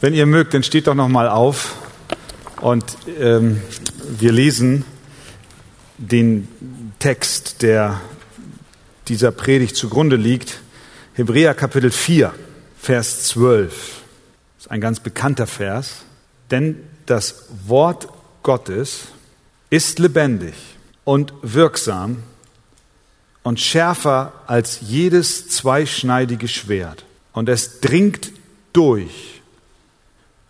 Wenn ihr mögt, dann steht doch noch mal auf und ähm, wir lesen den Text, der dieser Predigt zugrunde liegt. Hebräer Kapitel 4, Vers 12. Das ist ein ganz bekannter Vers. Denn das Wort Gottes ist lebendig und wirksam und schärfer als jedes zweischneidige Schwert. Und es dringt durch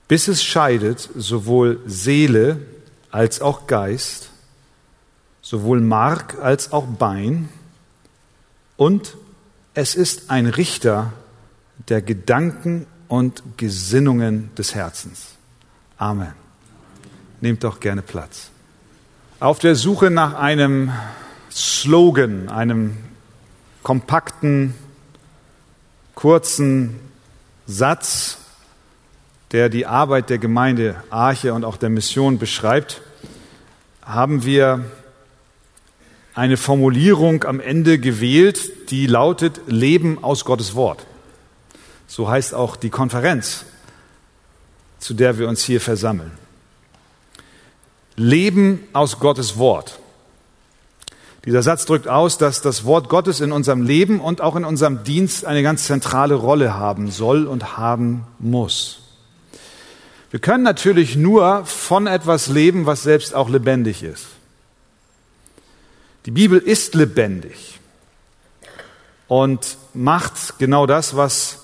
bis es scheidet sowohl Seele als auch Geist, sowohl Mark als auch Bein, und es ist ein Richter der Gedanken und Gesinnungen des Herzens. Amen. Nehmt doch gerne Platz. Auf der Suche nach einem Slogan, einem kompakten, kurzen Satz, der die Arbeit der Gemeinde Arche und auch der Mission beschreibt, haben wir eine Formulierung am Ende gewählt, die lautet Leben aus Gottes Wort. So heißt auch die Konferenz, zu der wir uns hier versammeln. Leben aus Gottes Wort. Dieser Satz drückt aus, dass das Wort Gottes in unserem Leben und auch in unserem Dienst eine ganz zentrale Rolle haben soll und haben muss. Wir können natürlich nur von etwas leben, was selbst auch lebendig ist. Die Bibel ist lebendig und macht genau das, was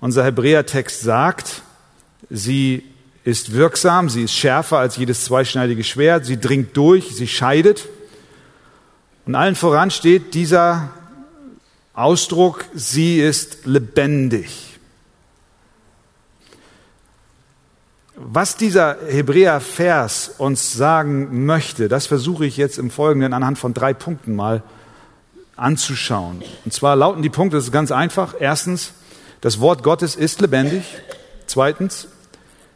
unser Hebräertext sagt. Sie ist wirksam, sie ist schärfer als jedes zweischneidige Schwert, sie dringt durch, sie scheidet. Und allen voran steht dieser Ausdruck, sie ist lebendig. Was dieser Hebräer-Vers uns sagen möchte, das versuche ich jetzt im Folgenden anhand von drei Punkten mal anzuschauen. Und zwar lauten die Punkte, das ist ganz einfach. Erstens, das Wort Gottes ist lebendig. Zweitens,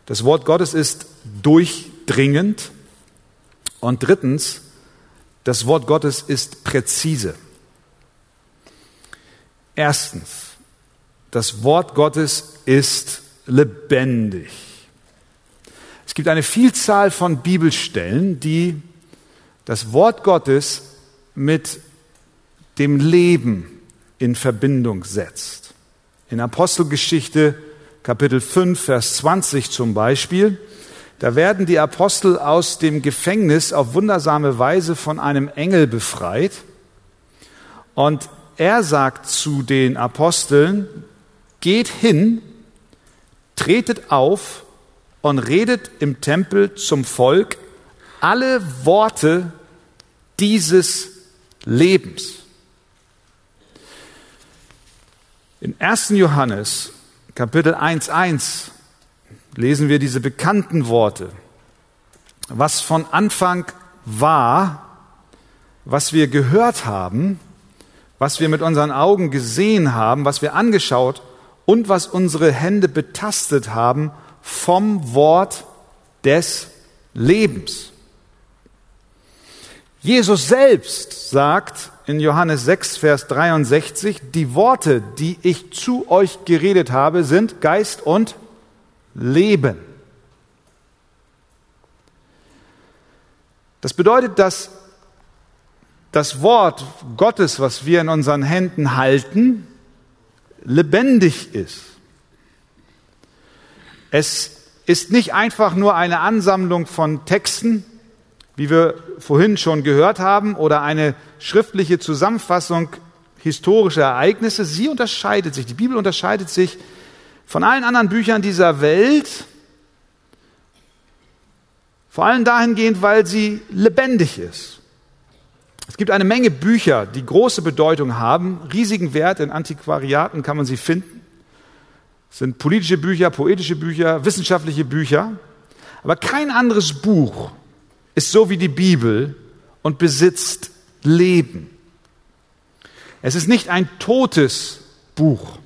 das Wort Gottes ist durchdringend. Und drittens, das Wort Gottes ist präzise. Erstens, das Wort Gottes ist lebendig. Es gibt eine Vielzahl von Bibelstellen, die das Wort Gottes mit dem Leben in Verbindung setzt. In Apostelgeschichte Kapitel 5, Vers 20 zum Beispiel, da werden die Apostel aus dem Gefängnis auf wundersame Weise von einem Engel befreit. Und er sagt zu den Aposteln, geht hin, tretet auf und redet im Tempel zum Volk alle Worte dieses Lebens. In 1. Johannes Kapitel 1.1 lesen wir diese bekannten Worte. Was von Anfang war, was wir gehört haben, was wir mit unseren Augen gesehen haben, was wir angeschaut und was unsere Hände betastet haben vom Wort des Lebens. Jesus selbst sagt in Johannes 6, Vers 63, die Worte, die ich zu euch geredet habe, sind Geist und Leben. Das bedeutet, dass das Wort Gottes, was wir in unseren Händen halten, lebendig ist. Es ist nicht einfach nur eine Ansammlung von Texten, wie wir vorhin schon gehört haben, oder eine schriftliche Zusammenfassung historischer Ereignisse. Sie unterscheidet sich, die Bibel unterscheidet sich von allen anderen Büchern dieser Welt, vor allem dahingehend, weil sie lebendig ist. Es gibt eine Menge Bücher, die große Bedeutung haben, riesigen Wert, in Antiquariaten kann man sie finden sind politische Bücher, poetische Bücher, wissenschaftliche Bücher. Aber kein anderes Buch ist so wie die Bibel und besitzt Leben. Es ist nicht ein totes Buch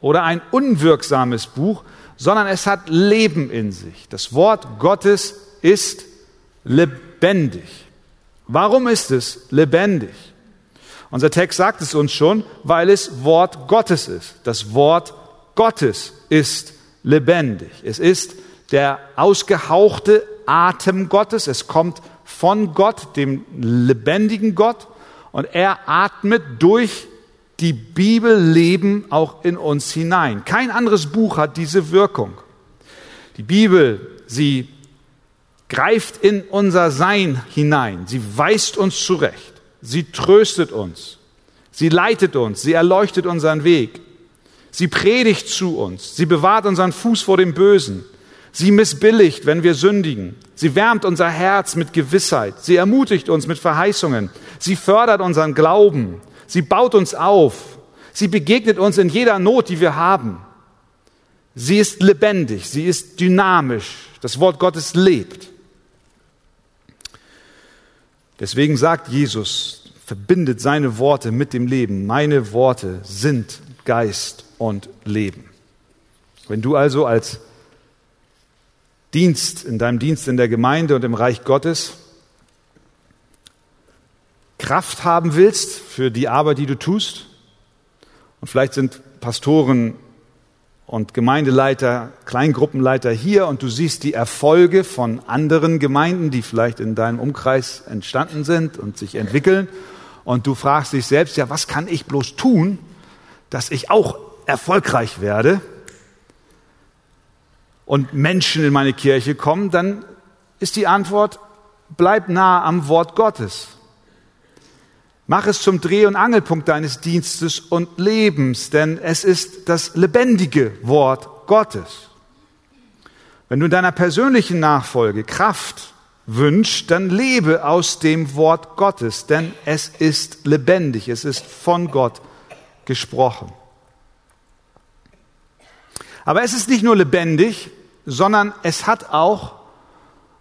oder ein unwirksames Buch, sondern es hat Leben in sich. Das Wort Gottes ist lebendig. Warum ist es lebendig? Unser Text sagt es uns schon, weil es Wort Gottes ist. Das Wort Gottes ist lebendig. Es ist der ausgehauchte Atem Gottes. Es kommt von Gott, dem lebendigen Gott. Und er atmet durch die Bibel Leben auch in uns hinein. Kein anderes Buch hat diese Wirkung. Die Bibel, sie greift in unser Sein hinein. Sie weist uns zurecht. Sie tröstet uns. Sie leitet uns. Sie erleuchtet unseren Weg. Sie predigt zu uns. Sie bewahrt unseren Fuß vor dem Bösen. Sie missbilligt, wenn wir sündigen. Sie wärmt unser Herz mit Gewissheit. Sie ermutigt uns mit Verheißungen. Sie fördert unseren Glauben. Sie baut uns auf. Sie begegnet uns in jeder Not, die wir haben. Sie ist lebendig. Sie ist dynamisch. Das Wort Gottes lebt. Deswegen sagt Jesus, verbindet seine Worte mit dem Leben. Meine Worte sind Geist und Leben. Wenn du also als Dienst, in deinem Dienst in der Gemeinde und im Reich Gottes Kraft haben willst für die Arbeit, die du tust, und vielleicht sind Pastoren und Gemeindeleiter, Kleingruppenleiter hier und du siehst die Erfolge von anderen Gemeinden, die vielleicht in deinem Umkreis entstanden sind und sich entwickeln. Und du fragst dich selbst, ja, was kann ich bloß tun, dass ich auch erfolgreich werde und Menschen in meine Kirche kommen, dann ist die Antwort, bleib nah am Wort Gottes. Mach es zum Dreh- und Angelpunkt deines Dienstes und Lebens, denn es ist das lebendige Wort Gottes. Wenn du in deiner persönlichen Nachfolge Kraft wünschst, dann lebe aus dem Wort Gottes, denn es ist lebendig, es ist von Gott gesprochen. Aber es ist nicht nur lebendig, sondern es hat auch,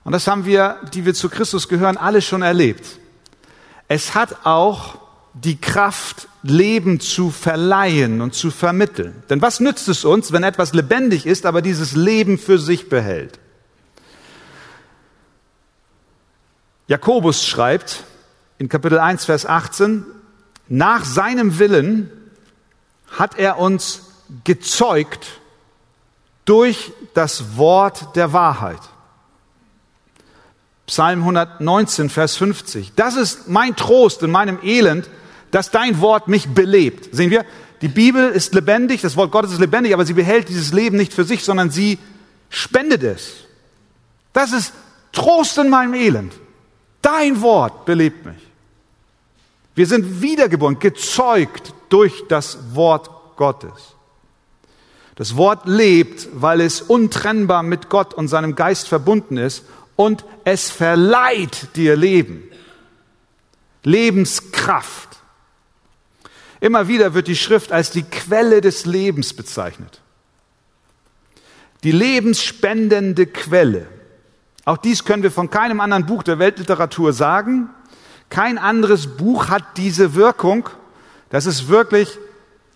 und das haben wir, die wir zu Christus gehören, alle schon erlebt, es hat auch die Kraft, Leben zu verleihen und zu vermitteln. Denn was nützt es uns, wenn etwas lebendig ist, aber dieses Leben für sich behält? Jakobus schreibt in Kapitel 1, Vers 18, nach seinem Willen hat er uns gezeugt durch das Wort der Wahrheit. Psalm 119, Vers 50. Das ist mein Trost in meinem Elend, dass dein Wort mich belebt. Sehen wir, die Bibel ist lebendig, das Wort Gottes ist lebendig, aber sie behält dieses Leben nicht für sich, sondern sie spendet es. Das ist Trost in meinem Elend. Dein Wort belebt mich. Wir sind wiedergeboren, gezeugt durch das Wort Gottes. Das Wort lebt, weil es untrennbar mit Gott und seinem Geist verbunden ist und es verleiht dir Leben, Lebenskraft. Immer wieder wird die Schrift als die Quelle des Lebens bezeichnet. Die lebensspendende Quelle. Auch dies können wir von keinem anderen Buch der Weltliteratur sagen. Kein anderes Buch hat diese Wirkung, dass es wirklich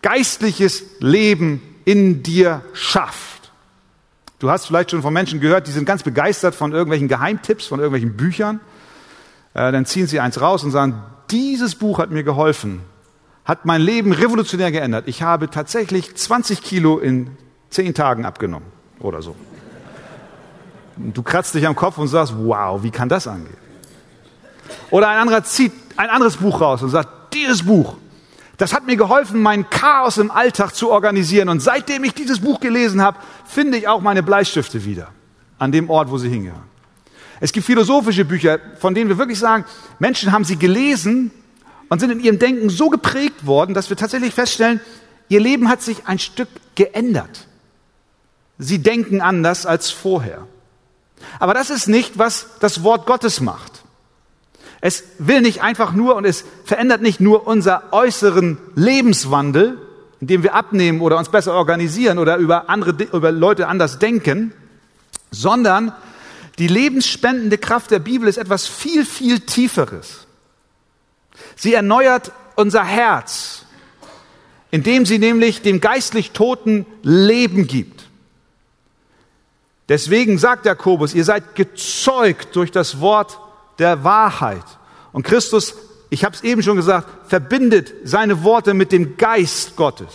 geistliches Leben in dir schafft. Du hast vielleicht schon von Menschen gehört, die sind ganz begeistert von irgendwelchen Geheimtipps, von irgendwelchen Büchern. Äh, dann ziehen sie eins raus und sagen, dieses Buch hat mir geholfen, hat mein Leben revolutionär geändert. Ich habe tatsächlich 20 Kilo in 10 Tagen abgenommen oder so. Du kratzt dich am Kopf und sagst, wow, wie kann das angehen? Oder ein anderer zieht ein anderes Buch raus und sagt, dieses Buch das hat mir geholfen, mein Chaos im Alltag zu organisieren. Und seitdem ich dieses Buch gelesen habe, finde ich auch meine Bleistifte wieder an dem Ort, wo sie hingehören. Es gibt philosophische Bücher, von denen wir wirklich sagen, Menschen haben sie gelesen und sind in ihrem Denken so geprägt worden, dass wir tatsächlich feststellen, ihr Leben hat sich ein Stück geändert. Sie denken anders als vorher. Aber das ist nicht, was das Wort Gottes macht. Es will nicht einfach nur und es verändert nicht nur unser äußeren Lebenswandel, indem wir abnehmen oder uns besser organisieren oder über andere, über Leute anders denken, sondern die lebensspendende Kraft der Bibel ist etwas viel, viel Tieferes. Sie erneuert unser Herz, indem sie nämlich dem geistlich Toten Leben gibt. Deswegen sagt Jakobus, ihr seid gezeugt durch das Wort der Wahrheit. Und Christus, ich habe es eben schon gesagt, verbindet seine Worte mit dem Geist Gottes.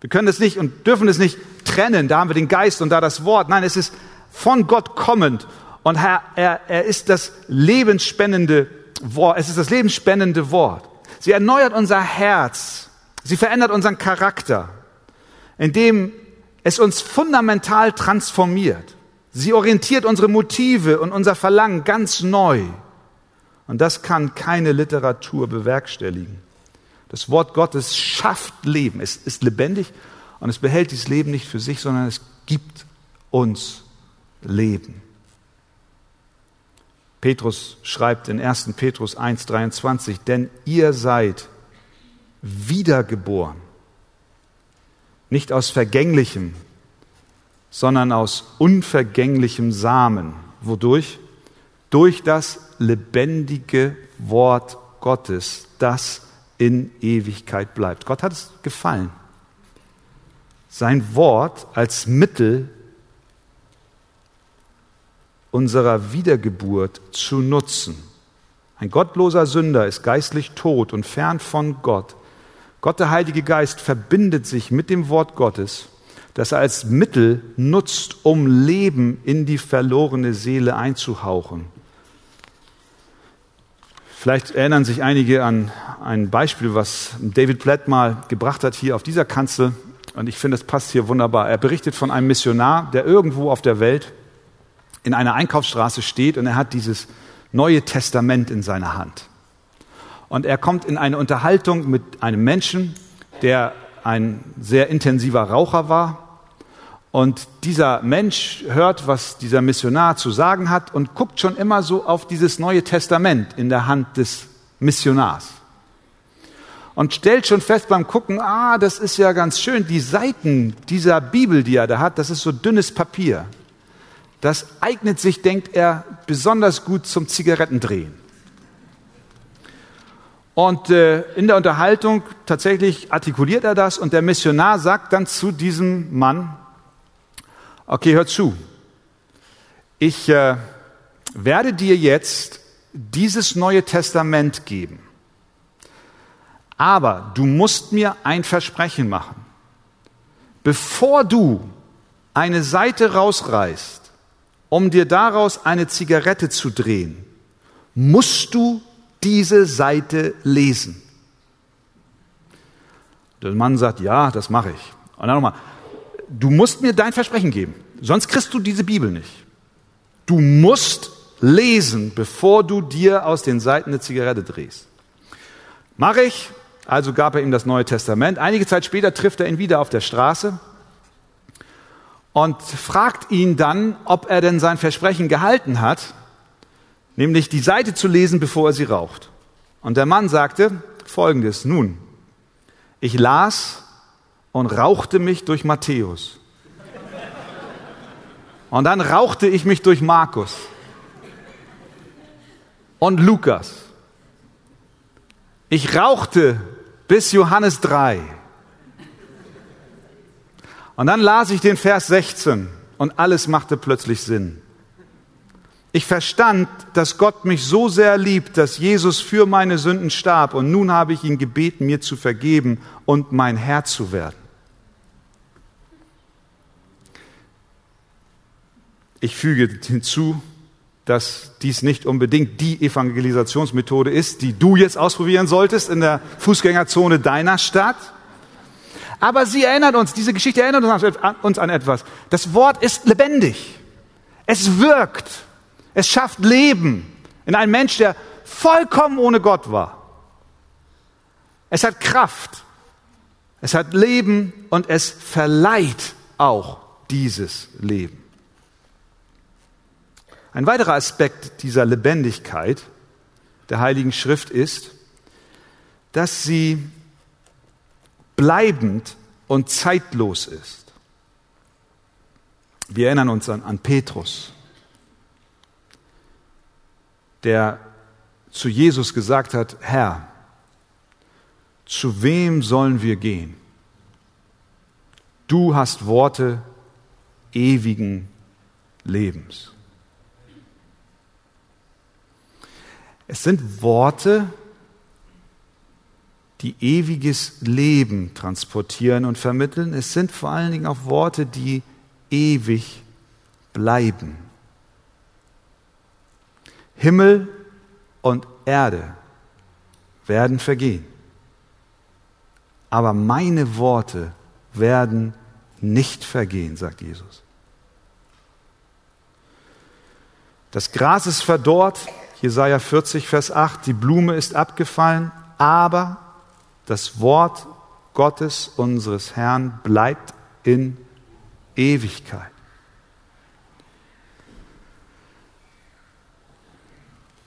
Wir können es nicht und dürfen es nicht trennen. Da haben wir den Geist und da das Wort. Nein, es ist von Gott kommend. Und er, er, er ist das lebensspendende Wort. Es ist das lebensspendende Wort. Sie erneuert unser Herz. Sie verändert unseren Charakter, indem es uns fundamental transformiert. Sie orientiert unsere Motive und unser Verlangen ganz neu. Und das kann keine Literatur bewerkstelligen. Das Wort Gottes schafft Leben. Es ist lebendig und es behält dieses Leben nicht für sich, sondern es gibt uns Leben. Petrus schreibt in 1. Petrus 1.23, denn ihr seid wiedergeboren, nicht aus vergänglichem, sondern aus unvergänglichem Samen. Wodurch? Durch das lebendige Wort Gottes, das in Ewigkeit bleibt. Gott hat es gefallen, sein Wort als Mittel unserer Wiedergeburt zu nutzen. Ein gottloser Sünder ist geistlich tot und fern von Gott. Gott, der Heilige Geist, verbindet sich mit dem Wort Gottes, das er als Mittel nutzt, um Leben in die verlorene Seele einzuhauchen. Vielleicht erinnern sich einige an ein Beispiel, was David Platt mal gebracht hat hier auf dieser Kanzel. Und ich finde, es passt hier wunderbar. Er berichtet von einem Missionar, der irgendwo auf der Welt in einer Einkaufsstraße steht und er hat dieses Neue Testament in seiner Hand. Und er kommt in eine Unterhaltung mit einem Menschen, der ein sehr intensiver Raucher war und dieser Mensch hört, was dieser Missionar zu sagen hat und guckt schon immer so auf dieses Neue Testament in der Hand des Missionars. Und stellt schon fest beim Gucken, ah, das ist ja ganz schön, die Seiten dieser Bibel, die er da hat, das ist so dünnes Papier. Das eignet sich, denkt er, besonders gut zum Zigarettendrehen. Und äh, in der Unterhaltung tatsächlich artikuliert er das und der Missionar sagt dann zu diesem Mann, Okay, hör zu. Ich äh, werde dir jetzt dieses neue Testament geben. Aber du musst mir ein Versprechen machen. Bevor du eine Seite rausreißt, um dir daraus eine Zigarette zu drehen, musst du diese Seite lesen. Der Mann sagt, ja, das mache ich. Und dann nochmal, du musst mir dein Versprechen geben, sonst kriegst du diese Bibel nicht. Du musst lesen, bevor du dir aus den Seiten eine Zigarette drehst. Mach ich, also gab er ihm das Neue Testament. Einige Zeit später trifft er ihn wieder auf der Straße und fragt ihn dann, ob er denn sein Versprechen gehalten hat, nämlich die Seite zu lesen, bevor er sie raucht. Und der Mann sagte folgendes, nun, ich las und rauchte mich durch Matthäus. Und dann rauchte ich mich durch Markus und Lukas. Ich rauchte bis Johannes 3. Und dann las ich den Vers 16 und alles machte plötzlich Sinn. Ich verstand, dass Gott mich so sehr liebt, dass Jesus für meine Sünden starb und nun habe ich ihn gebeten, mir zu vergeben und mein Herr zu werden. Ich füge hinzu, dass dies nicht unbedingt die Evangelisationsmethode ist, die du jetzt ausprobieren solltest in der Fußgängerzone deiner Stadt. Aber sie erinnert uns, diese Geschichte erinnert uns an etwas. Das Wort ist lebendig. Es wirkt. Es schafft Leben in einem Mensch, der vollkommen ohne Gott war. Es hat Kraft. Es hat Leben und es verleiht auch dieses Leben. Ein weiterer Aspekt dieser Lebendigkeit der Heiligen Schrift ist, dass sie bleibend und zeitlos ist. Wir erinnern uns an, an Petrus, der zu Jesus gesagt hat, Herr, zu wem sollen wir gehen? Du hast Worte ewigen Lebens. Es sind Worte, die ewiges Leben transportieren und vermitteln. Es sind vor allen Dingen auch Worte, die ewig bleiben. Himmel und Erde werden vergehen, aber meine Worte werden nicht vergehen, sagt Jesus. Das Gras ist verdorrt, Jesaja 40, Vers 8, die Blume ist abgefallen, aber das Wort Gottes unseres Herrn bleibt in Ewigkeit.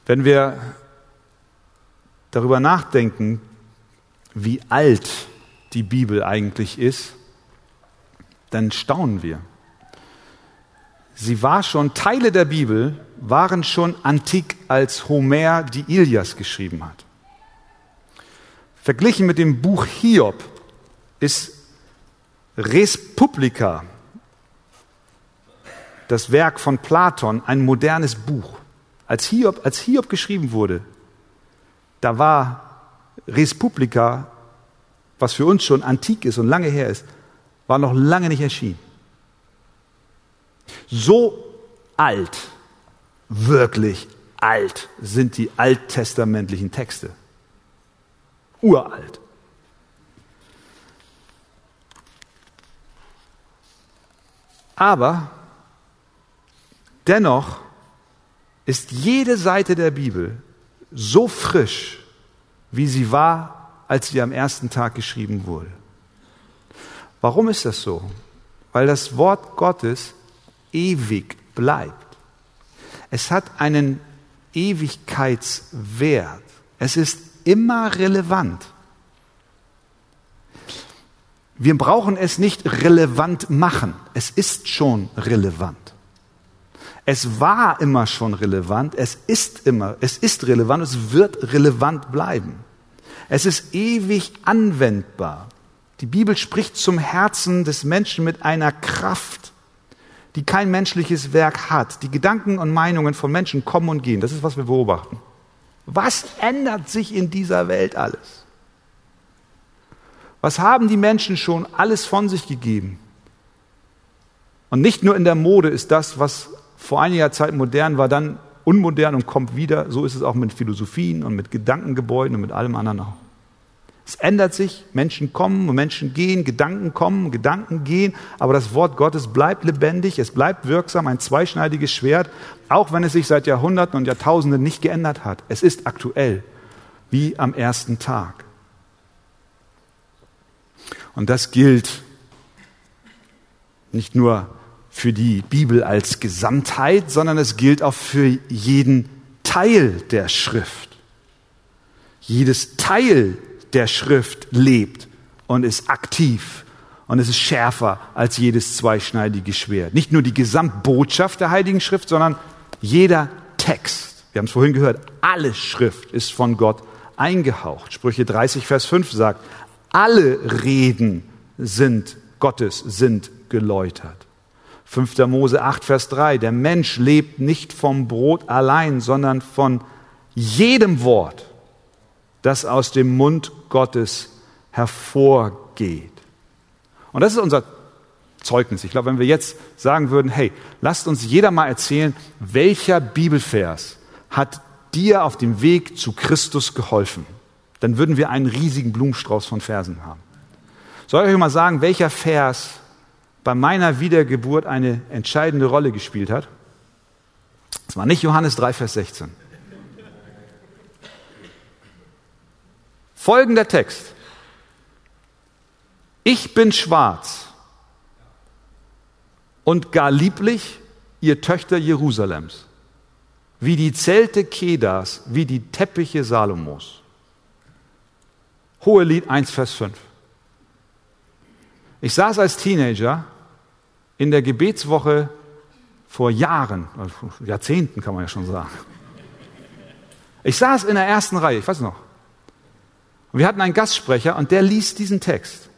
Wenn wir darüber nachdenken, wie alt die Bibel eigentlich ist, dann staunen wir. Sie war schon, Teile der Bibel waren schon antik, als Homer die Ilias geschrieben hat. Verglichen mit dem Buch Hiob ist Res Publica, das Werk von Platon, ein modernes Buch. Als Hiob, als Hiob geschrieben wurde, da war Res Publica, was für uns schon antik ist und lange her ist, war noch lange nicht erschienen. So alt, wirklich alt sind die alttestamentlichen Texte. Uralt. Aber dennoch ist jede Seite der Bibel so frisch, wie sie war, als sie am ersten Tag geschrieben wurde. Warum ist das so? Weil das Wort Gottes ewig bleibt. Es hat einen Ewigkeitswert. Es ist immer relevant. Wir brauchen es nicht relevant machen. Es ist schon relevant. Es war immer schon relevant, es ist immer, es ist relevant, es wird relevant bleiben. Es ist ewig anwendbar. Die Bibel spricht zum Herzen des Menschen mit einer Kraft, die kein menschliches Werk hat. Die Gedanken und Meinungen von Menschen kommen und gehen. Das ist, was wir beobachten. Was ändert sich in dieser Welt alles? Was haben die Menschen schon alles von sich gegeben? Und nicht nur in der Mode ist das, was vor einiger Zeit modern war, dann unmodern und kommt wieder. So ist es auch mit Philosophien und mit Gedankengebäuden und mit allem anderen auch. Es ändert sich, Menschen kommen und Menschen gehen, Gedanken kommen, Gedanken gehen, aber das Wort Gottes bleibt lebendig, es bleibt wirksam, ein zweischneidiges Schwert, auch wenn es sich seit Jahrhunderten und Jahrtausenden nicht geändert hat. Es ist aktuell, wie am ersten Tag. Und das gilt nicht nur für die Bibel als Gesamtheit, sondern es gilt auch für jeden Teil der Schrift. Jedes Teil der Schrift lebt und ist aktiv und es ist schärfer als jedes zweischneidige Schwert. Nicht nur die Gesamtbotschaft der Heiligen Schrift, sondern jeder Text. Wir haben es vorhin gehört, alle Schrift ist von Gott eingehaucht. Sprüche 30, Vers 5 sagt, alle Reden sind Gottes, sind geläutert. 5. Mose 8, Vers 3, der Mensch lebt nicht vom Brot allein, sondern von jedem Wort, das aus dem Mund Gottes hervorgeht. Und das ist unser Zeugnis. Ich glaube, wenn wir jetzt sagen würden, hey, lasst uns jeder mal erzählen, welcher Bibelvers hat dir auf dem Weg zu Christus geholfen, dann würden wir einen riesigen Blumenstrauß von Versen haben. Soll ich euch mal sagen, welcher Vers bei meiner Wiedergeburt eine entscheidende Rolle gespielt hat? Es war nicht Johannes 3, Vers 16. Folgender Text. Ich bin schwarz und gar lieblich, ihr Töchter Jerusalems, wie die Zelte Kedas, wie die Teppiche Salomos. Hohelied 1, Vers 5. Ich saß als Teenager in der Gebetswoche vor Jahren, also Jahrzehnten kann man ja schon sagen. Ich saß in der ersten Reihe, ich weiß noch. Und wir hatten einen Gastsprecher und der liest diesen Text.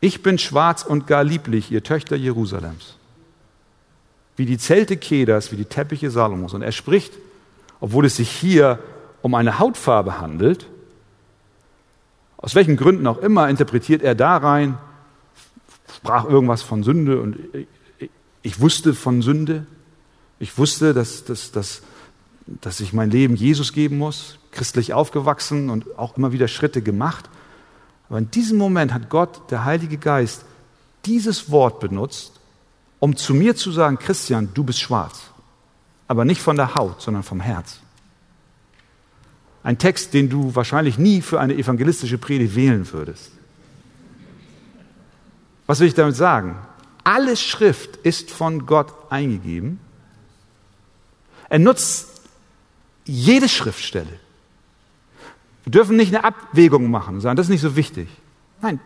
Ich bin schwarz und gar lieblich, ihr Töchter Jerusalems. Wie die Zelte Kedas, wie die Teppiche Salomos. Und er spricht, obwohl es sich hier um eine Hautfarbe handelt, Aus welchen Gründen auch immer interpretiert er da rein, sprach irgendwas von Sünde und ich wusste von Sünde. Ich wusste, dass, dass, dass, dass ich mein Leben Jesus geben muss, christlich aufgewachsen und auch immer wieder Schritte gemacht. Aber in diesem Moment hat Gott, der Heilige Geist, dieses Wort benutzt, um zu mir zu sagen, Christian, du bist schwarz. Aber nicht von der Haut, sondern vom Herz. Ein Text, den du wahrscheinlich nie für eine evangelistische Predigt wählen würdest. Was will ich damit sagen? Alle Schrift ist von Gott eingegeben. Er nutzt jede Schriftstelle. Wir dürfen nicht eine Abwägung machen und sagen, das ist nicht so wichtig. Nein,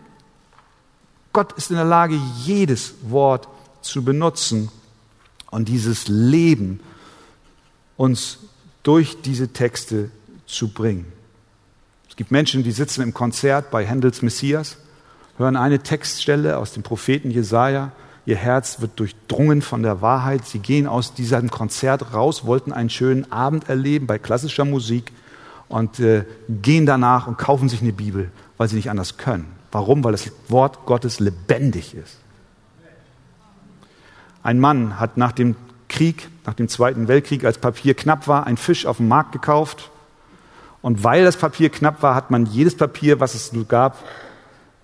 Gott ist in der Lage, jedes Wort zu benutzen und dieses Leben uns durch diese Texte zu bringen. Es gibt Menschen, die sitzen im Konzert bei Händels Messias, hören eine Textstelle aus dem Propheten Jesaja. Ihr Herz wird durchdrungen von der Wahrheit. Sie gehen aus diesem Konzert raus, wollten einen schönen Abend erleben bei klassischer Musik und äh, gehen danach und kaufen sich eine Bibel, weil sie nicht anders können. Warum? Weil das Wort Gottes lebendig ist. Ein Mann hat nach dem Krieg, nach dem Zweiten Weltkrieg, als Papier knapp war, einen Fisch auf dem Markt gekauft und weil das Papier knapp war, hat man jedes Papier, was es gab,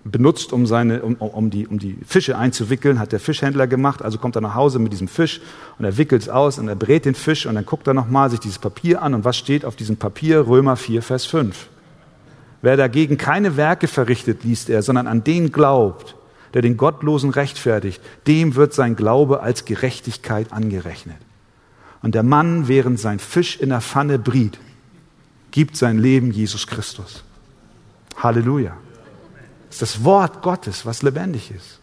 benutzt, um, seine, um, um, die, um die Fische einzuwickeln, hat der Fischhändler gemacht. Also kommt er nach Hause mit diesem Fisch und er wickelt es aus und er brät den Fisch und dann guckt er nochmal sich dieses Papier an und was steht auf diesem Papier? Römer 4, Vers 5. Wer dagegen keine Werke verrichtet, liest er, sondern an den glaubt, der den Gottlosen rechtfertigt, dem wird sein Glaube als Gerechtigkeit angerechnet. Und der Mann, während sein Fisch in der Pfanne briet, gibt sein Leben Jesus Christus. Halleluja. Das ist das Wort Gottes, was lebendig ist.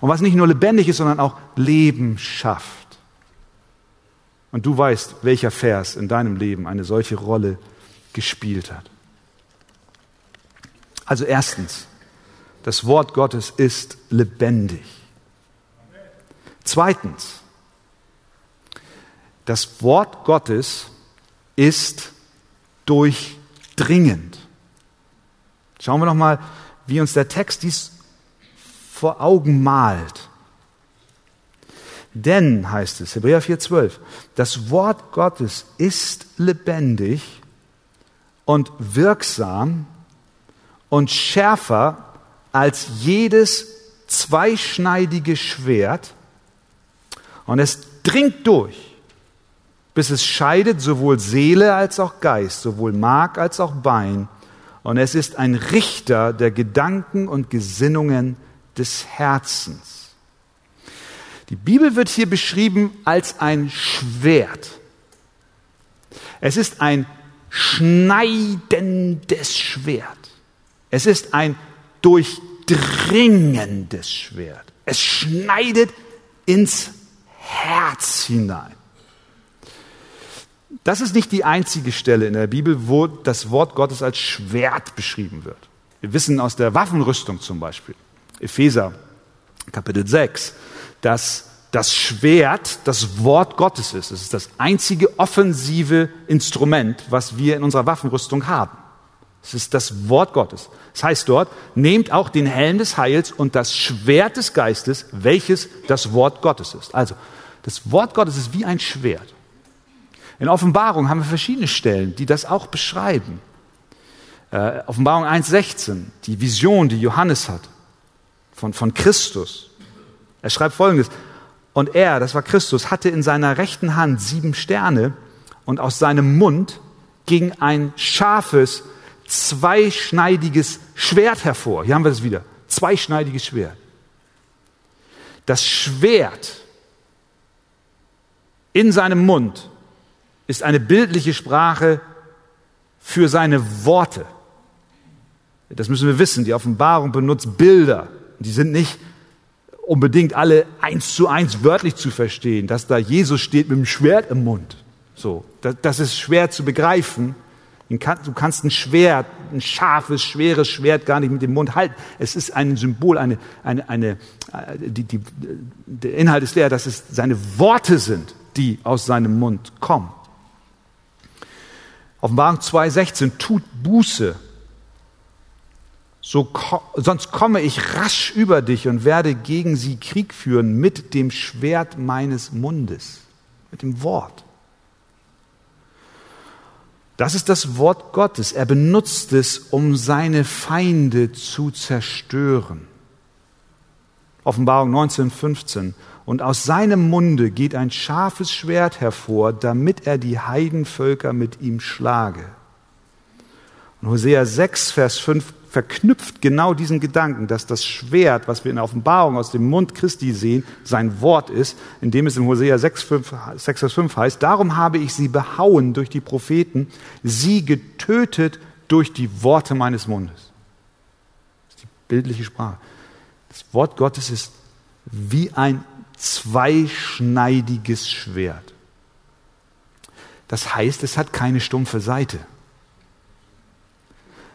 Und was nicht nur lebendig ist, sondern auch Leben schafft. Und du weißt, welcher Vers in deinem Leben eine solche Rolle gespielt hat. Also erstens, das Wort Gottes ist lebendig. Zweitens, das Wort Gottes ist durchdringend. Schauen wir noch mal, wie uns der Text dies vor Augen malt. Denn, heißt es, Hebräer 4,12, das Wort Gottes ist lebendig und wirksam und schärfer als jedes zweischneidige Schwert und es dringt durch bis es scheidet sowohl Seele als auch Geist, sowohl Mark als auch Bein. Und es ist ein Richter der Gedanken und Gesinnungen des Herzens. Die Bibel wird hier beschrieben als ein Schwert. Es ist ein schneidendes Schwert. Es ist ein durchdringendes Schwert. Es schneidet ins Herz hinein. Das ist nicht die einzige Stelle in der Bibel, wo das Wort Gottes als Schwert beschrieben wird. Wir wissen aus der Waffenrüstung zum Beispiel, Epheser Kapitel 6, dass das Schwert das Wort Gottes ist. Es ist das einzige offensive Instrument, was wir in unserer Waffenrüstung haben. Es ist das Wort Gottes. Das heißt dort, nehmt auch den Helm des Heils und das Schwert des Geistes, welches das Wort Gottes ist. Also, das Wort Gottes ist wie ein Schwert. In Offenbarung haben wir verschiedene Stellen, die das auch beschreiben. Äh, Offenbarung 1.16, die Vision, die Johannes hat von, von Christus. Er schreibt folgendes. Und er, das war Christus, hatte in seiner rechten Hand sieben Sterne und aus seinem Mund ging ein scharfes, zweischneidiges Schwert hervor. Hier haben wir es wieder. Zweischneidiges Schwert. Das Schwert in seinem Mund ist eine bildliche Sprache für seine Worte. Das müssen wir wissen. Die Offenbarung benutzt Bilder. Die sind nicht unbedingt alle eins zu eins wörtlich zu verstehen, dass da Jesus steht mit dem Schwert im Mund. So, das, das ist schwer zu begreifen. Du kannst ein Schwert, ein scharfes, schweres Schwert gar nicht mit dem Mund halten. Es ist ein Symbol, eine, eine, eine, äh, die, die, der Inhalt ist der, dass es seine Worte sind, die aus seinem Mund kommen. Offenbarung 2,16, tut Buße, so, sonst komme ich rasch über dich und werde gegen sie Krieg führen mit dem Schwert meines Mundes, mit dem Wort. Das ist das Wort Gottes. Er benutzt es, um seine Feinde zu zerstören. Offenbarung 1915. Und aus seinem Munde geht ein scharfes Schwert hervor, damit er die Heidenvölker mit ihm schlage. Und Hosea 6, Vers 5 verknüpft genau diesen Gedanken, dass das Schwert, was wir in der Offenbarung aus dem Mund Christi sehen, sein Wort ist, indem es in Hosea 6, 5, 6 Vers 5 heißt, darum habe ich sie behauen durch die Propheten, sie getötet durch die Worte meines Mundes. Das ist die bildliche Sprache. Das Wort Gottes ist wie ein zweischneidiges Schwert. Das heißt, es hat keine stumpfe Seite.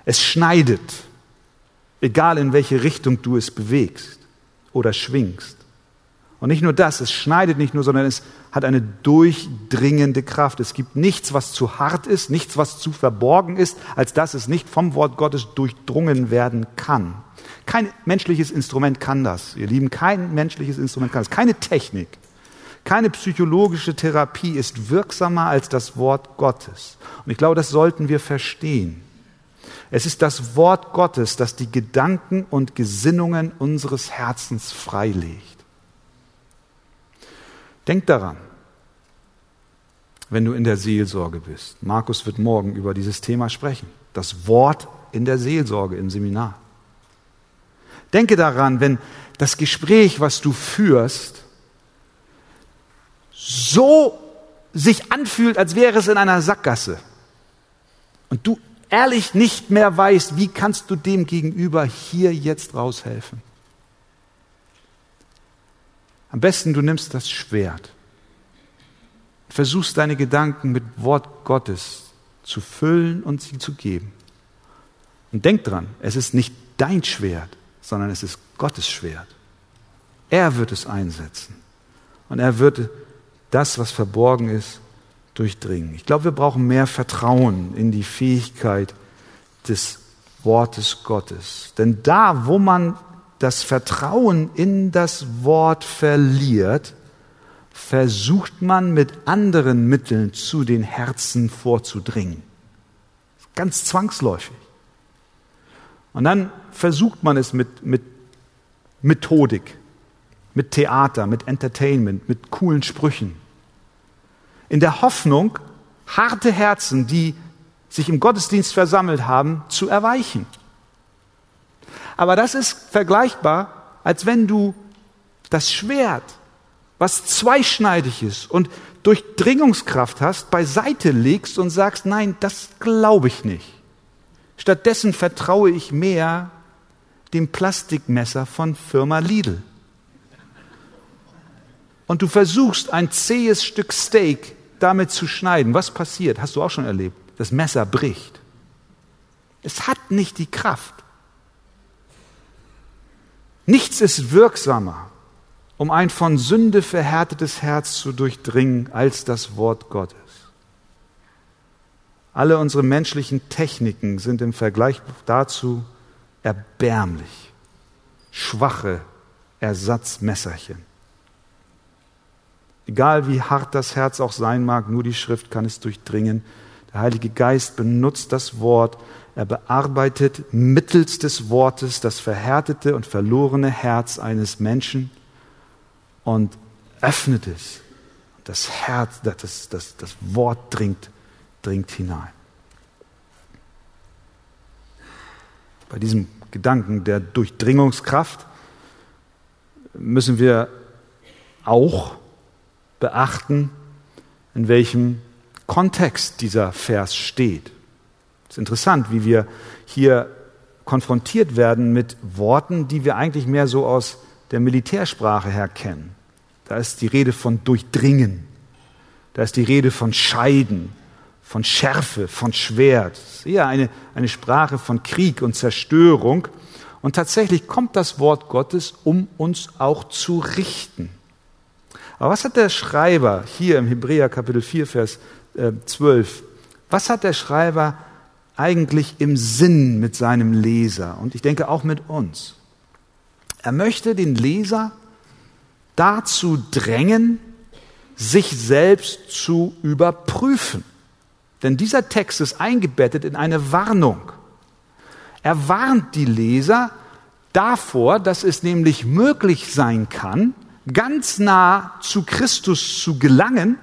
Es schneidet, egal in welche Richtung du es bewegst oder schwingst. Und nicht nur das, es schneidet nicht nur, sondern es hat eine durchdringende Kraft. Es gibt nichts, was zu hart ist, nichts, was zu verborgen ist, als dass es nicht vom Wort Gottes durchdrungen werden kann. Kein menschliches Instrument kann das, ihr Lieben, kein menschliches Instrument kann das. Keine Technik, keine psychologische Therapie ist wirksamer als das Wort Gottes. Und ich glaube, das sollten wir verstehen. Es ist das Wort Gottes, das die Gedanken und Gesinnungen unseres Herzens freilegt. Denk daran, wenn du in der Seelsorge bist. Markus wird morgen über dieses Thema sprechen. Das Wort in der Seelsorge im Seminar. Denke daran, wenn das Gespräch, was du führst, so sich anfühlt, als wäre es in einer Sackgasse und du ehrlich nicht mehr weißt, wie kannst du dem gegenüber hier jetzt raushelfen? Am besten du nimmst das Schwert, versuchst deine Gedanken mit Wort Gottes zu füllen und sie zu geben. Und denk dran, es ist nicht dein Schwert, sondern es ist Gottes Schwert. Er wird es einsetzen. Und er wird das, was verborgen ist, durchdringen. Ich glaube, wir brauchen mehr Vertrauen in die Fähigkeit des Wortes Gottes. Denn da, wo man das Vertrauen in das Wort verliert, versucht man mit anderen Mitteln zu den Herzen vorzudringen. Ganz zwangsläufig. Und dann versucht man es mit, mit Methodik, mit Theater, mit Entertainment, mit coolen Sprüchen in der Hoffnung, harte Herzen, die sich im Gottesdienst versammelt haben, zu erweichen. Aber das ist vergleichbar, als wenn du das Schwert, was zweischneidig ist und Durchdringungskraft hast, beiseite legst und sagst, nein, das glaube ich nicht. Stattdessen vertraue ich mehr dem Plastikmesser von Firma Lidl. Und du versuchst ein zähes Stück Steak damit zu schneiden, was passiert? Hast du auch schon erlebt? Das Messer bricht. Es hat nicht die Kraft. Nichts ist wirksamer, um ein von Sünde verhärtetes Herz zu durchdringen, als das Wort Gottes. Alle unsere menschlichen Techniken sind im Vergleich dazu erbärmlich, schwache Ersatzmesserchen. Egal wie hart das Herz auch sein mag, nur die Schrift kann es durchdringen. Der Heilige Geist benutzt das Wort, er bearbeitet mittels des Wortes das verhärtete und verlorene Herz eines Menschen und öffnet es. Das Herz, das, das, das Wort dringt, dringt hinein. Bei diesem Gedanken der Durchdringungskraft müssen wir auch beachten, in welchem Kontext dieser Vers steht. Es ist interessant, wie wir hier konfrontiert werden mit Worten, die wir eigentlich mehr so aus der Militärsprache her kennen. Da ist die Rede von Durchdringen, da ist die Rede von Scheiden, von Schärfe, von Schwert. Ist eher eine, eine Sprache von Krieg und Zerstörung. Und tatsächlich kommt das Wort Gottes, um uns auch zu richten. Aber was hat der Schreiber hier im Hebräer Kapitel 4, Vers 12, äh, was hat der Schreiber eigentlich im Sinn mit seinem Leser und ich denke auch mit uns. Er möchte den Leser dazu drängen, sich selbst zu überprüfen. Denn dieser Text ist eingebettet in eine Warnung. Er warnt die Leser davor, dass es nämlich möglich sein kann, ganz nah zu Christus zu gelangen,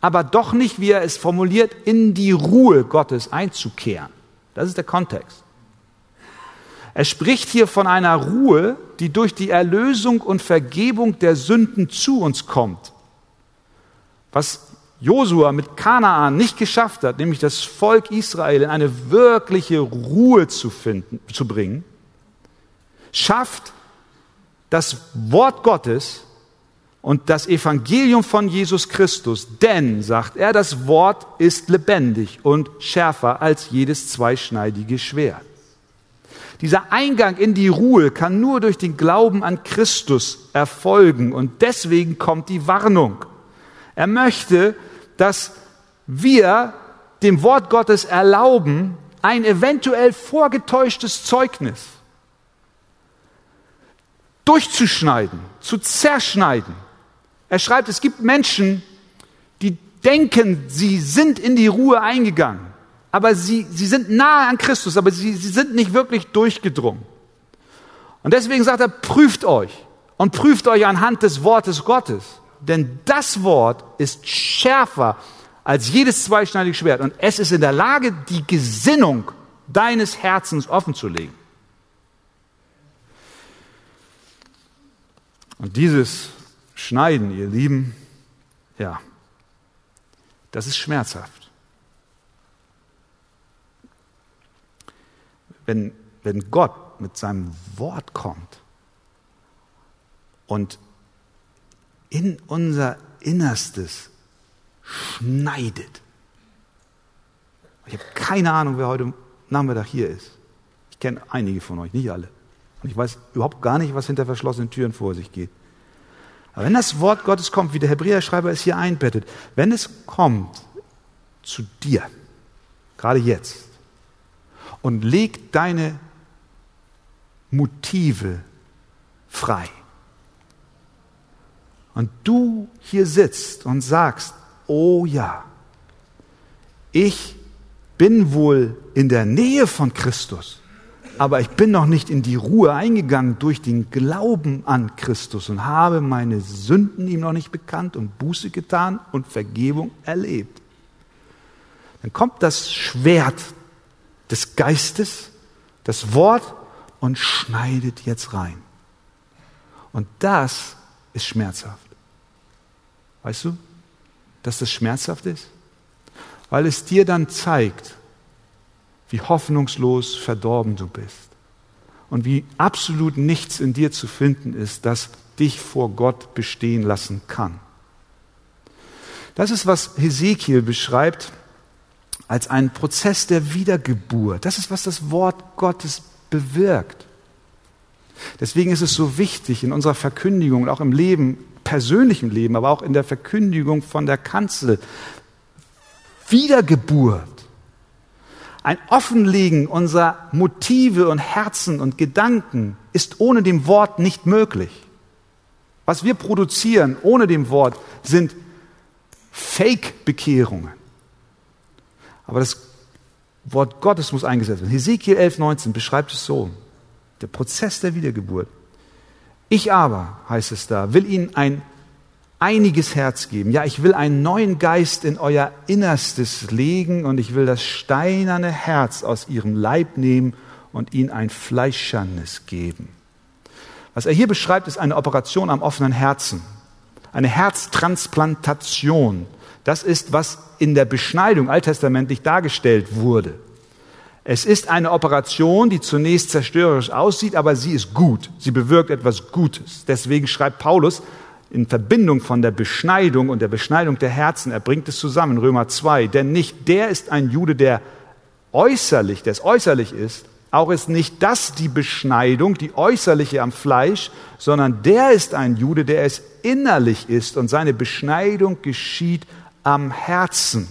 aber doch nicht, wie er es formuliert, in die Ruhe Gottes einzukehren. Das ist der Kontext. Er spricht hier von einer Ruhe, die durch die Erlösung und Vergebung der Sünden zu uns kommt. Was Josua mit Kanaan nicht geschafft hat, nämlich das Volk Israel in eine wirkliche Ruhe zu finden, zu bringen, schafft das Wort Gottes und das Evangelium von Jesus Christus. Denn, sagt er, das Wort ist lebendig und schärfer als jedes zweischneidige Schwert. Dieser Eingang in die Ruhe kann nur durch den Glauben an Christus erfolgen und deswegen kommt die Warnung. Er möchte, dass wir dem Wort Gottes erlauben, ein eventuell vorgetäuschtes Zeugnis durchzuschneiden, zu zerschneiden. Er schreibt, es gibt Menschen, die denken, sie sind in die Ruhe eingegangen, aber sie, sie sind nahe an Christus, aber sie, sie sind nicht wirklich durchgedrungen. Und deswegen sagt er, prüft euch und prüft euch anhand des Wortes Gottes. Denn das Wort ist schärfer als jedes zweischneidige Schwert und es ist in der Lage, die Gesinnung deines Herzens offenzulegen. Und dieses Schneiden, ihr Lieben, ja, das ist schmerzhaft. Wenn, wenn Gott mit seinem Wort kommt und in unser Innerstes schneidet. Ich habe keine Ahnung, wer heute Nachmittag hier ist. Ich kenne einige von euch, nicht alle. Und ich weiß überhaupt gar nicht, was hinter verschlossenen Türen vor sich geht. Aber wenn das Wort Gottes kommt, wie der Hebräerschreiber es hier einbettet, wenn es kommt zu dir, gerade jetzt, und legt deine Motive frei, und du hier sitzt und sagst, oh ja, ich bin wohl in der Nähe von Christus, aber ich bin noch nicht in die Ruhe eingegangen durch den Glauben an Christus und habe meine Sünden ihm noch nicht bekannt und Buße getan und Vergebung erlebt. Dann kommt das Schwert des Geistes, das Wort und schneidet jetzt rein. Und das ist schmerzhaft. Weißt du, dass das schmerzhaft ist? Weil es dir dann zeigt, wie hoffnungslos verdorben du bist und wie absolut nichts in dir zu finden ist, das dich vor Gott bestehen lassen kann. Das ist, was Hesekiel beschreibt als einen Prozess der Wiedergeburt. Das ist, was das Wort Gottes bewirkt. Deswegen ist es so wichtig in unserer Verkündigung und auch im Leben persönlichen Leben, aber auch in der Verkündigung von der Kanzel. Wiedergeburt. Ein Offenlegen unserer Motive und Herzen und Gedanken ist ohne dem Wort nicht möglich. Was wir produzieren ohne dem Wort sind Fake-Bekehrungen. Aber das Wort Gottes muss eingesetzt werden. Hesekiel 11, 19 beschreibt es so. Der Prozess der Wiedergeburt. Ich aber, heißt es da, will ihnen ein einiges Herz geben. Ja, ich will einen neuen Geist in euer Innerstes legen und ich will das steinerne Herz aus ihrem Leib nehmen und ihnen ein fleischernes geben. Was er hier beschreibt, ist eine Operation am offenen Herzen. Eine Herztransplantation. Das ist, was in der Beschneidung alttestamentlich dargestellt wurde. Es ist eine Operation, die zunächst zerstörerisch aussieht, aber sie ist gut. Sie bewirkt etwas Gutes. Deswegen schreibt Paulus in Verbindung von der Beschneidung und der Beschneidung der Herzen, er bringt es zusammen, Römer 2, denn nicht der ist ein Jude, der äußerlich, der es äußerlich ist, auch ist nicht das die Beschneidung, die äußerliche am Fleisch, sondern der ist ein Jude, der es innerlich ist und seine Beschneidung geschieht am Herzen.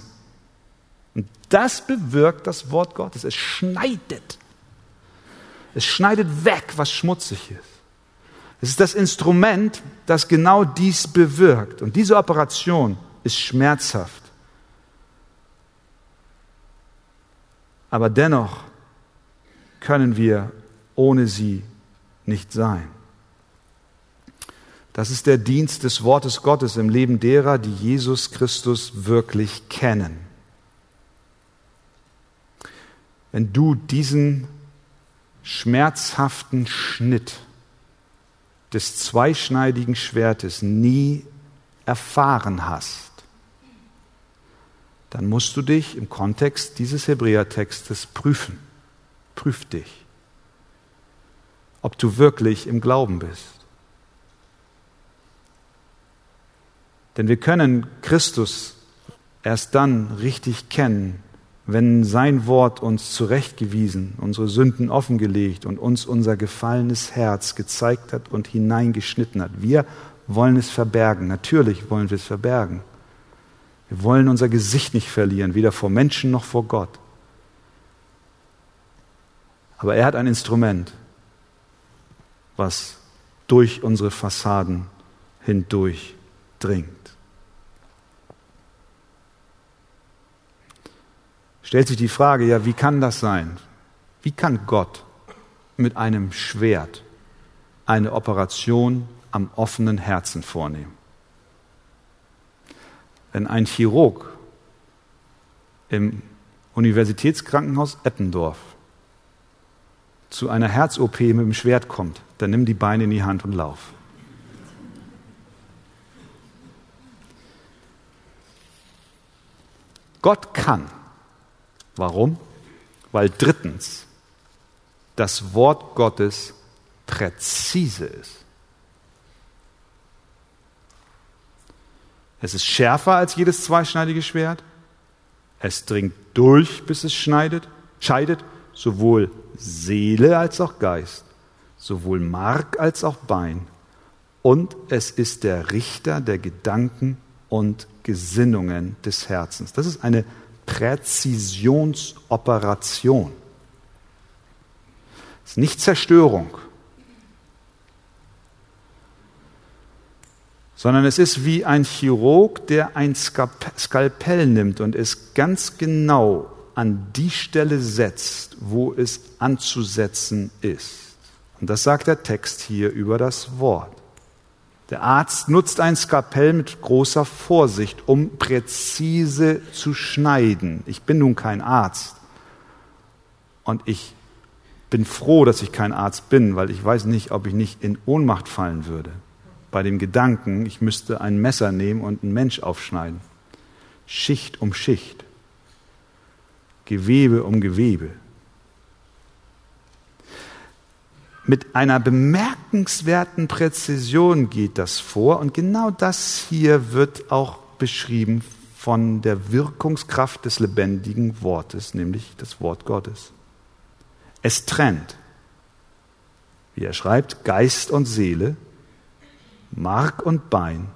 Das bewirkt das Wort Gottes. Es schneidet. Es schneidet weg, was schmutzig ist. Es ist das Instrument, das genau dies bewirkt. Und diese Operation ist schmerzhaft. Aber dennoch können wir ohne sie nicht sein. Das ist der Dienst des Wortes Gottes im Leben derer, die Jesus Christus wirklich kennen. Wenn du diesen schmerzhaften Schnitt des zweischneidigen Schwertes nie erfahren hast, dann musst du dich im Kontext dieses Hebräertextes prüfen. Prüf dich, ob du wirklich im Glauben bist. Denn wir können Christus erst dann richtig kennen, wenn sein Wort uns zurechtgewiesen, unsere Sünden offengelegt und uns unser gefallenes Herz gezeigt hat und hineingeschnitten hat. Wir wollen es verbergen. Natürlich wollen wir es verbergen. Wir wollen unser Gesicht nicht verlieren, weder vor Menschen noch vor Gott. Aber er hat ein Instrument, was durch unsere Fassaden hindurch dringt. Stellt sich die Frage, ja, wie kann das sein? Wie kann Gott mit einem Schwert eine Operation am offenen Herzen vornehmen? Wenn ein Chirurg im Universitätskrankenhaus Eppendorf zu einer Herz-OP mit dem Schwert kommt, dann nimm die Beine in die Hand und lauf. Gott kann Warum? Weil drittens das Wort Gottes präzise ist. Es ist schärfer als jedes zweischneidige Schwert. Es dringt durch, bis es schneidet, scheidet sowohl Seele als auch Geist, sowohl Mark als auch Bein. Und es ist der Richter der Gedanken und Gesinnungen des Herzens. Das ist eine Präzisionsoperation. Es ist nicht Zerstörung, sondern es ist wie ein Chirurg, der ein Skalpell nimmt und es ganz genau an die Stelle setzt, wo es anzusetzen ist. Und das sagt der Text hier über das Wort. Der Arzt nutzt ein Skalpell mit großer Vorsicht, um präzise zu schneiden. Ich bin nun kein Arzt. Und ich bin froh, dass ich kein Arzt bin, weil ich weiß nicht, ob ich nicht in Ohnmacht fallen würde. Bei dem Gedanken, ich müsste ein Messer nehmen und einen Mensch aufschneiden. Schicht um Schicht. Gewebe um Gewebe. Mit einer bemerkenswerten Präzision geht das vor und genau das hier wird auch beschrieben von der Wirkungskraft des lebendigen Wortes, nämlich das Wort Gottes. Es trennt, wie er schreibt, Geist und Seele, Mark und Bein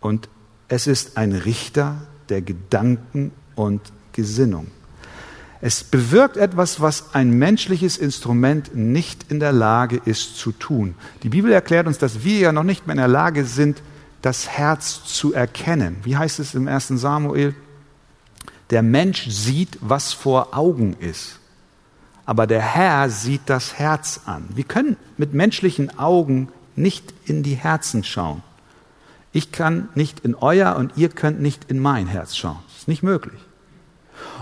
und es ist ein Richter der Gedanken und Gesinnung. Es bewirkt etwas, was ein menschliches Instrument nicht in der Lage ist zu tun. Die Bibel erklärt uns, dass wir ja noch nicht mehr in der Lage sind, das Herz zu erkennen. Wie heißt es im 1. Samuel? Der Mensch sieht, was vor Augen ist. Aber der Herr sieht das Herz an. Wir können mit menschlichen Augen nicht in die Herzen schauen. Ich kann nicht in euer und ihr könnt nicht in mein Herz schauen. Das ist nicht möglich.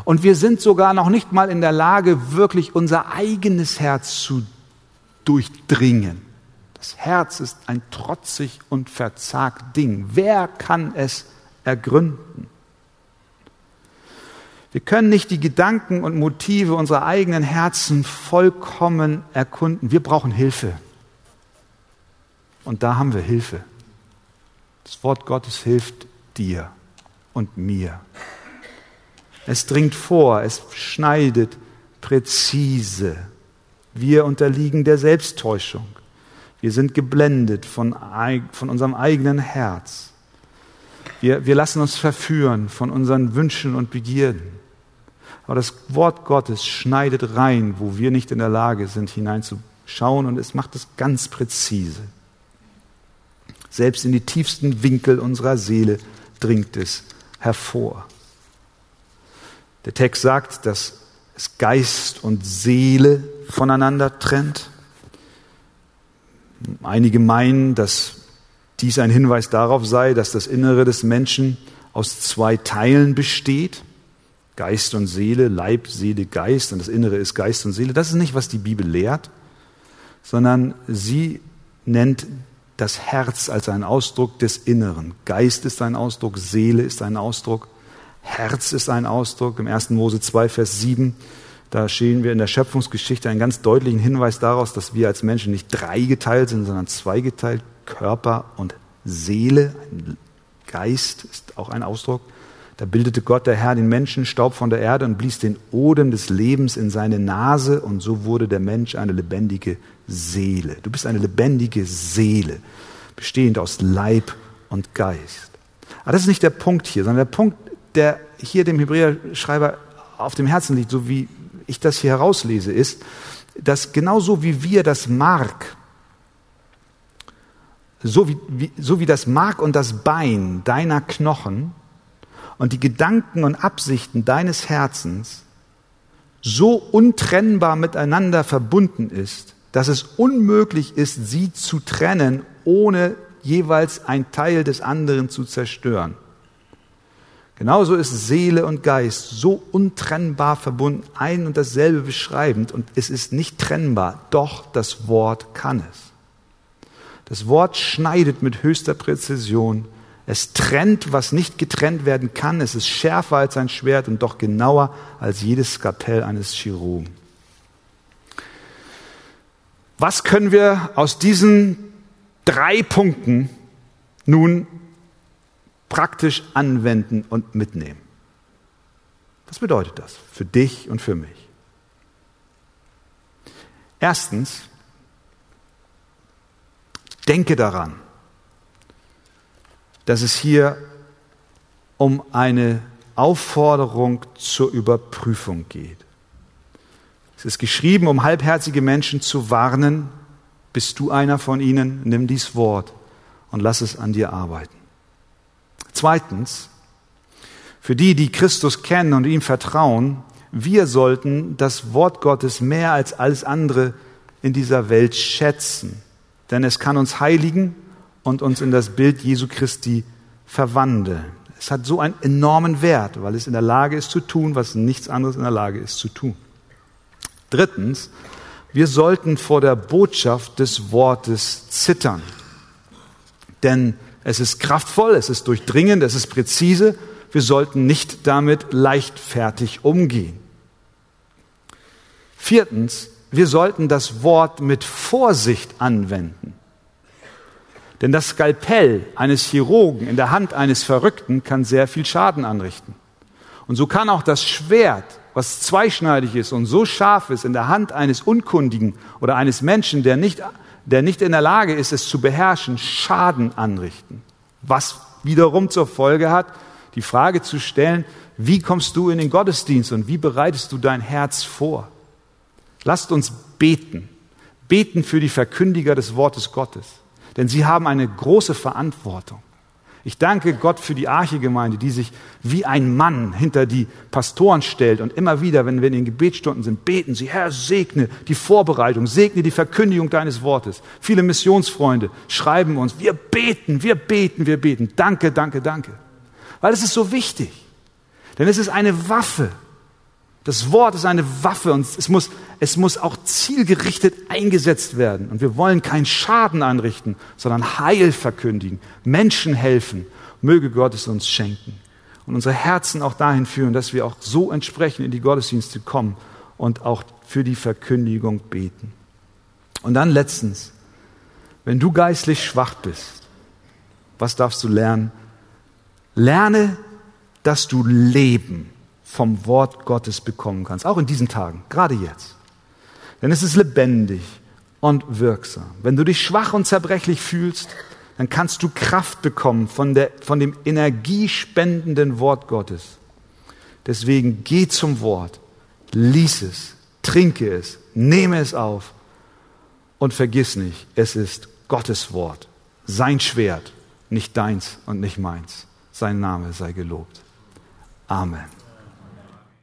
Und wir sind sogar noch nicht mal in der Lage, wirklich unser eigenes Herz zu durchdringen. Das Herz ist ein trotzig und verzagt Ding. Wer kann es ergründen? Wir können nicht die Gedanken und Motive unserer eigenen Herzen vollkommen erkunden. Wir brauchen Hilfe. Und da haben wir Hilfe. Das Wort Gottes hilft dir und mir. Es dringt vor, es schneidet präzise. Wir unterliegen der Selbsttäuschung. Wir sind geblendet von, von unserem eigenen Herz. Wir, wir lassen uns verführen von unseren Wünschen und Begierden. Aber das Wort Gottes schneidet rein, wo wir nicht in der Lage sind, hineinzuschauen und es macht es ganz präzise. Selbst in die tiefsten Winkel unserer Seele dringt es hervor. Der Text sagt, dass es Geist und Seele voneinander trennt. Einige meinen, dass dies ein Hinweis darauf sei, dass das Innere des Menschen aus zwei Teilen besteht. Geist und Seele, Leib, Seele, Geist und das Innere ist Geist und Seele. Das ist nicht, was die Bibel lehrt, sondern sie nennt das Herz als einen Ausdruck des Inneren. Geist ist ein Ausdruck, Seele ist ein Ausdruck, Herz ist ein Ausdruck. Im 1. Mose 2, Vers 7, da stehen wir in der Schöpfungsgeschichte einen ganz deutlichen Hinweis daraus, dass wir als Menschen nicht dreigeteilt sind, sondern zweigeteilt, Körper und Seele. Geist ist auch ein Ausdruck. Da bildete Gott der Herr den Menschen Staub von der Erde und blies den Odem des Lebens in seine Nase und so wurde der Mensch eine lebendige Seele. Du bist eine lebendige Seele, bestehend aus Leib und Geist. Aber das ist nicht der Punkt hier, sondern der Punkt, der hier dem Hebräer-Schreiber auf dem Herzen liegt, so wie ich das hier herauslese, ist, dass genauso wie wir das Mark, so wie, wie, so wie das Mark und das Bein deiner Knochen und die Gedanken und Absichten deines Herzens so untrennbar miteinander verbunden ist, dass es unmöglich ist, sie zu trennen, ohne jeweils ein Teil des anderen zu zerstören. Genauso ist Seele und Geist so untrennbar verbunden, ein und dasselbe beschreibend, und es ist nicht trennbar, doch das Wort kann es. Das Wort schneidet mit höchster Präzision es trennt, was nicht getrennt werden kann. Es ist schärfer als ein Schwert und doch genauer als jedes Skalpell eines Chirurgen. Was können wir aus diesen drei Punkten nun praktisch anwenden und mitnehmen? Was bedeutet das für dich und für mich? Erstens, denke daran, dass es hier um eine Aufforderung zur Überprüfung geht. Es ist geschrieben, um halbherzige Menschen zu warnen. Bist du einer von ihnen? Nimm dies Wort und lass es an dir arbeiten. Zweitens, für die, die Christus kennen und ihm vertrauen, wir sollten das Wort Gottes mehr als alles andere in dieser Welt schätzen, denn es kann uns heiligen und uns in das Bild Jesu Christi verwandeln. Es hat so einen enormen Wert, weil es in der Lage ist zu tun, was nichts anderes in der Lage ist zu tun. Drittens, wir sollten vor der Botschaft des Wortes zittern. Denn es ist kraftvoll, es ist durchdringend, es ist präzise. Wir sollten nicht damit leichtfertig umgehen. Viertens, wir sollten das Wort mit Vorsicht anwenden. Denn das Skalpell eines Chirurgen in der Hand eines Verrückten kann sehr viel Schaden anrichten. Und so kann auch das Schwert, was zweischneidig ist und so scharf ist, in der Hand eines Unkundigen oder eines Menschen, der nicht, der nicht in der Lage ist, es zu beherrschen, Schaden anrichten. Was wiederum zur Folge hat, die Frage zu stellen, wie kommst du in den Gottesdienst und wie bereitest du dein Herz vor? Lasst uns beten. Beten für die Verkündiger des Wortes Gottes. Denn sie haben eine große Verantwortung. Ich danke Gott für die Archegemeinde, die sich wie ein Mann hinter die Pastoren stellt und immer wieder, wenn wir in den Gebetsstunden sind, beten sie, Herr, segne die Vorbereitung, segne die Verkündigung deines Wortes. Viele Missionsfreunde schreiben uns, wir beten, wir beten, wir beten. Danke, danke, danke. Weil es ist so wichtig. Denn es ist eine Waffe, das Wort ist eine Waffe und es muss, es muss auch zielgerichtet eingesetzt werden. Und wir wollen keinen Schaden anrichten, sondern Heil verkündigen, Menschen helfen. Möge Gott es uns schenken und unsere Herzen auch dahin führen, dass wir auch so entsprechend in die Gottesdienste kommen und auch für die Verkündigung beten. Und dann letztens, wenn du geistlich schwach bist, was darfst du lernen? Lerne, dass du Leben vom Wort Gottes bekommen kannst, auch in diesen Tagen, gerade jetzt. Denn es ist lebendig und wirksam. Wenn du dich schwach und zerbrechlich fühlst, dann kannst du Kraft bekommen von, der, von dem energiespendenden Wort Gottes. Deswegen geh zum Wort, lies es, trinke es, nehme es auf und vergiss nicht, es ist Gottes Wort, sein Schwert, nicht deins und nicht meins. Sein Name sei gelobt. Amen.